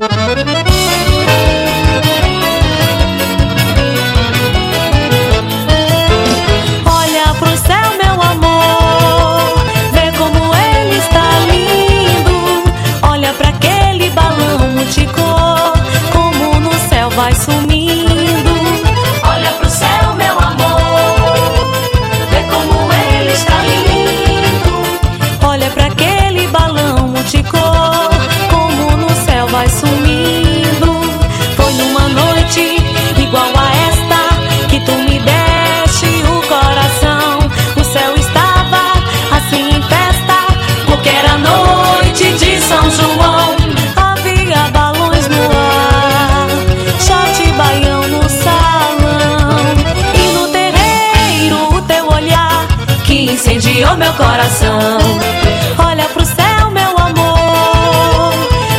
Thank you. incendiou meu coração. Olha pro céu, meu amor,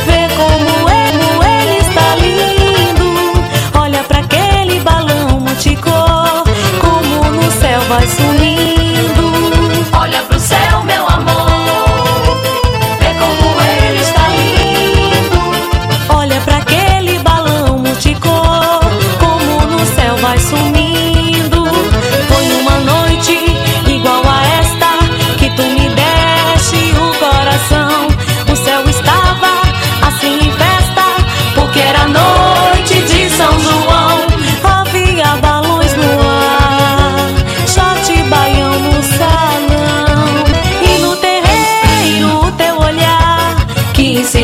vê como ele, ele está lindo. Olha para aquele balão multicor, como no céu vai sumindo.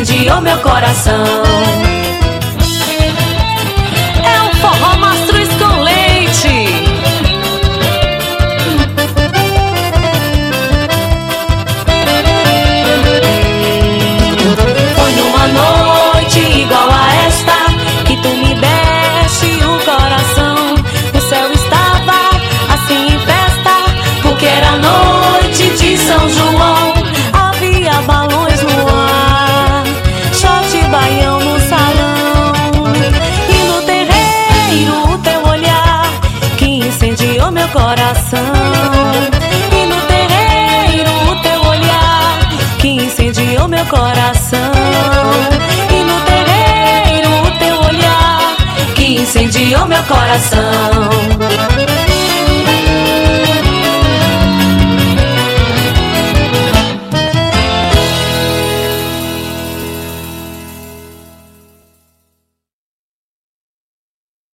incendiou oh, meu coração. coração. E no terreiro o teu olhar Que incendiou meu coração.